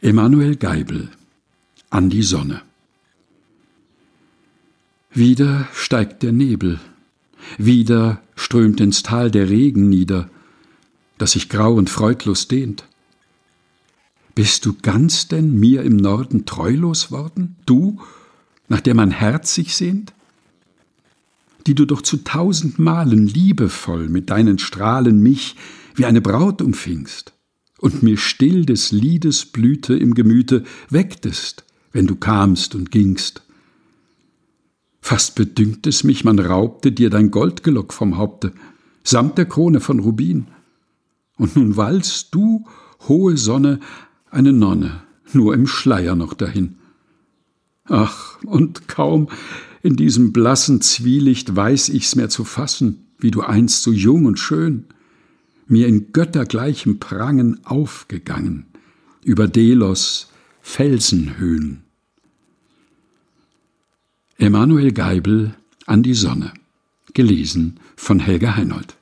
Emanuel Geibel An die Sonne Wieder steigt der Nebel, wieder strömt ins Tal der Regen nieder, das sich grau und freudlos dehnt. Bist du ganz denn mir im Norden treulos worden, du, nach der mein Herz sich sehnt? Die du doch zu tausend Malen liebevoll mit deinen Strahlen mich wie eine Braut umfingst und mir still des Liedes Blüte im Gemüte wecktest, wenn du kamst und gingst. Fast bedünkt es mich, man raubte dir dein Goldgelock vom Haupte, samt der Krone von Rubin. Und nun walst du, hohe Sonne, eine Nonne, nur im Schleier noch dahin. Ach, und kaum in diesem blassen Zwielicht weiß ich's mehr zu fassen, wie du einst so jung und schön, mir in göttergleichem Prangen aufgegangen, über Delos Felsenhöhen. Emanuel Geibel an die Sonne. Gelesen von Helga Heinold.